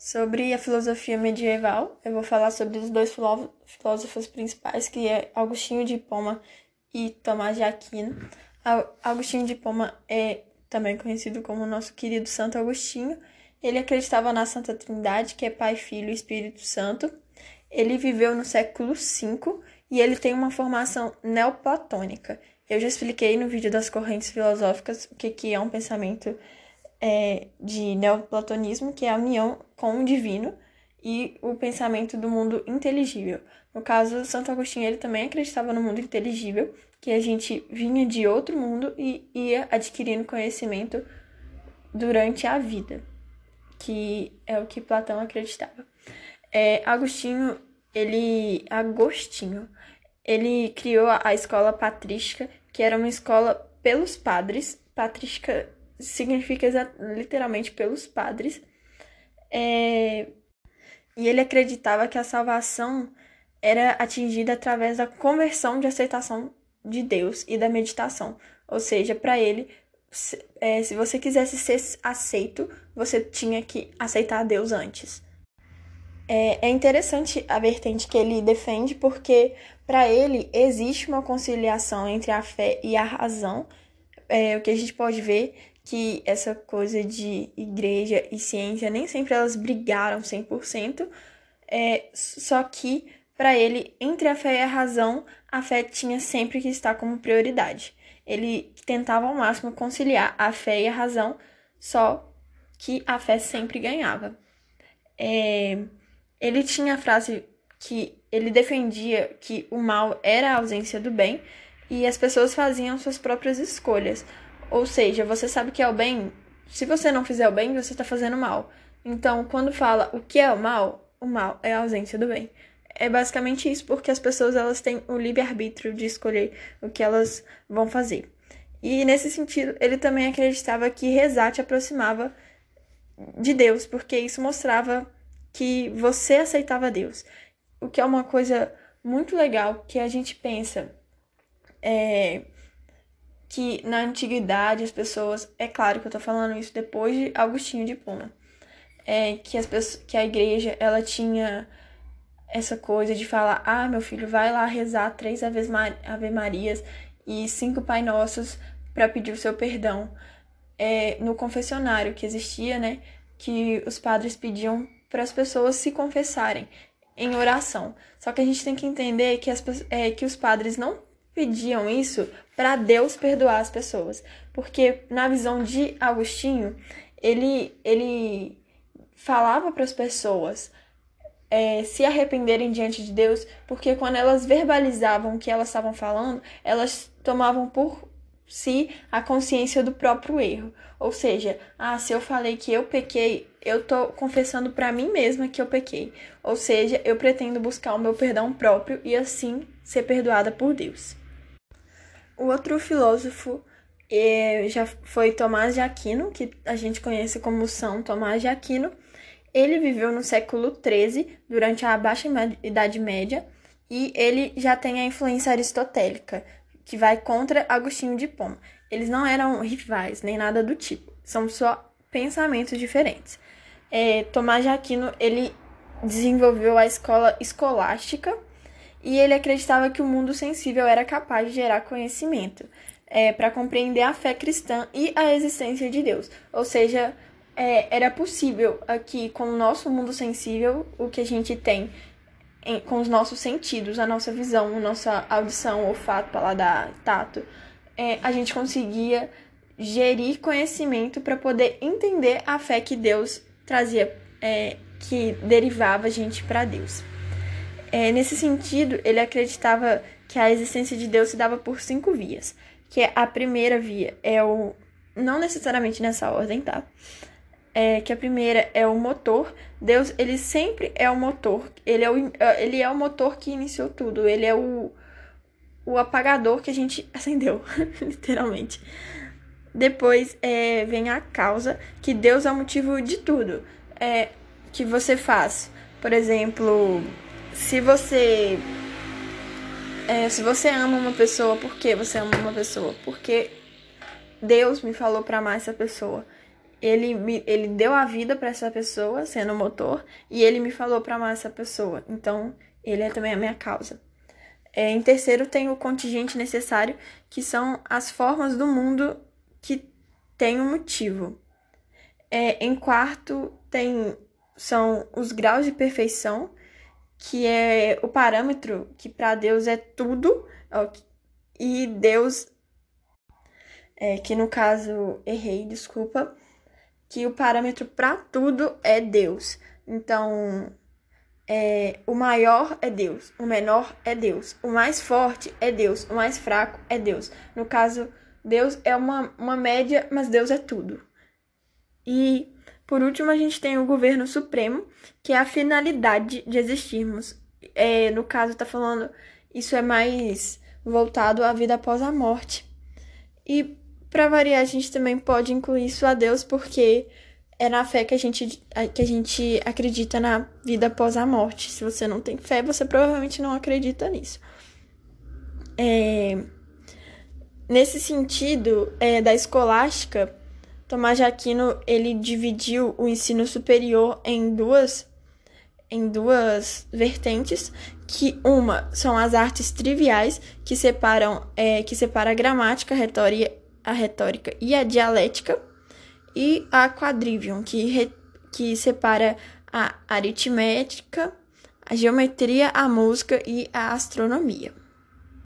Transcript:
Sobre a filosofia medieval, eu vou falar sobre os dois filósofos principais, que é Agostinho de Hipona e Tomás de Aquino. Agostinho de Hipona é também conhecido como nosso querido Santo Agostinho. Ele acreditava na Santa Trindade, que é Pai, Filho e Espírito Santo. Ele viveu no século V e ele tem uma formação neoplatônica. Eu já expliquei no vídeo das correntes filosóficas o que, que é um pensamento é, de neoplatonismo, que é a união com o divino e o pensamento do mundo inteligível. No caso, Santo Agostinho ele também acreditava no mundo inteligível, que a gente vinha de outro mundo e ia adquirindo conhecimento durante a vida, que é o que Platão acreditava. É, Agostinho, ele Agostinho, ele criou a escola patrística, que era uma escola pelos padres. Patrística significa literalmente pelos padres. É... E ele acreditava que a salvação era atingida através da conversão de aceitação de Deus e da meditação. Ou seja, para ele, se, é, se você quisesse ser aceito, você tinha que aceitar Deus antes. É, é interessante a vertente que ele defende, porque para ele existe uma conciliação entre a fé e a razão. É, o que a gente pode ver que essa coisa de igreja e ciência nem sempre elas brigaram 100%, é, só que para ele, entre a fé e a razão, a fé tinha sempre que estar como prioridade. Ele tentava ao máximo conciliar a fé e a razão, só que a fé sempre ganhava. É, ele tinha a frase que ele defendia que o mal era a ausência do bem e as pessoas faziam suas próprias escolhas. Ou seja, você sabe que é o bem. Se você não fizer o bem, você está fazendo mal. Então, quando fala o que é o mal, o mal é a ausência do bem. É basicamente isso, porque as pessoas elas têm o livre-arbítrio de escolher o que elas vão fazer. E nesse sentido, ele também acreditava que rezar te aproximava de Deus, porque isso mostrava que você aceitava Deus. O que é uma coisa muito legal que a gente pensa. É, que na antiguidade as pessoas, é claro que eu tô falando isso depois de Agostinho de Pona, é que as pessoas, que a igreja ela tinha essa coisa de falar: "Ah, meu filho, vai lá rezar três Ave, Ave Marias e cinco Pai Nossos para pedir o seu perdão". É, no confessionário que existia, né, que os padres pediam para as pessoas se confessarem em oração. Só que a gente tem que entender que, as, é, que os padres não pediam isso para Deus perdoar as pessoas, porque na visão de Agostinho, ele ele falava para as pessoas é, se arrependerem diante de Deus, porque quando elas verbalizavam o que elas estavam falando, elas tomavam por si a consciência do próprio erro. Ou seja, ah, se eu falei que eu pequei, eu tô confessando para mim mesma que eu pequei. Ou seja, eu pretendo buscar o meu perdão próprio e assim ser perdoada por Deus. O outro filósofo já foi Tomás de Aquino, que a gente conhece como São Tomás de Aquino. Ele viveu no século XIII, durante a Baixa Idade Média, e ele já tem a influência aristotélica, que vai contra Agostinho de Poma. Eles não eram rivais, nem nada do tipo, são só pensamentos diferentes. É, Tomás de Aquino, ele desenvolveu a escola escolástica, e ele acreditava que o mundo sensível era capaz de gerar conhecimento é, para compreender a fé cristã e a existência de Deus. Ou seja, é, era possível aqui, com o nosso mundo sensível, o que a gente tem em, com os nossos sentidos, a nossa visão, a nossa audição, olfato, paladar, tato, é, a gente conseguia gerir conhecimento para poder entender a fé que Deus trazia, é, que derivava a gente para Deus. É, nesse sentido, ele acreditava que a existência de Deus se dava por cinco vias. Que é a primeira via é o. Não necessariamente nessa ordem, tá? É, que a primeira é o motor. Deus, ele sempre é o motor. Ele é o, ele é o motor que iniciou tudo. Ele é o, o apagador que a gente acendeu, literalmente. Depois é, vem a causa, que Deus é o motivo de tudo. É, que você faz. Por exemplo, se você é, se você ama uma pessoa, por que você ama uma pessoa? Porque Deus me falou para amar essa pessoa. ele, me, ele deu a vida para essa pessoa, sendo o motor, e ele me falou para amar essa pessoa. Então, ele é também a minha causa. É, em terceiro, tem o contingente necessário, que são as formas do mundo que têm um motivo. É, em quarto, tem são os graus de perfeição, que é o parâmetro que para Deus é tudo, e Deus, é, que no caso errei, desculpa, que o parâmetro para tudo é Deus. Então, é, o maior é Deus, o menor é Deus, o mais forte é Deus, o mais fraco é Deus. No caso, Deus é uma, uma média, mas Deus é tudo. E, por último, a gente tem o governo supremo, que é a finalidade de existirmos. É, no caso, está falando, isso é mais voltado à vida após a morte. E, para variar, a gente também pode incluir isso a Deus, porque é na fé que a gente, que a gente acredita na vida após a morte. Se você não tem fé, você provavelmente não acredita nisso. É, nesse sentido, é, da escolástica, Tomás de Aquino ele dividiu o ensino superior em duas em duas vertentes, que uma são as artes triviais, que separam é, que separa a gramática, a retórica, a retórica e a dialética, e a quadrivium, que, re, que separa a aritmética, a geometria, a música e a astronomia.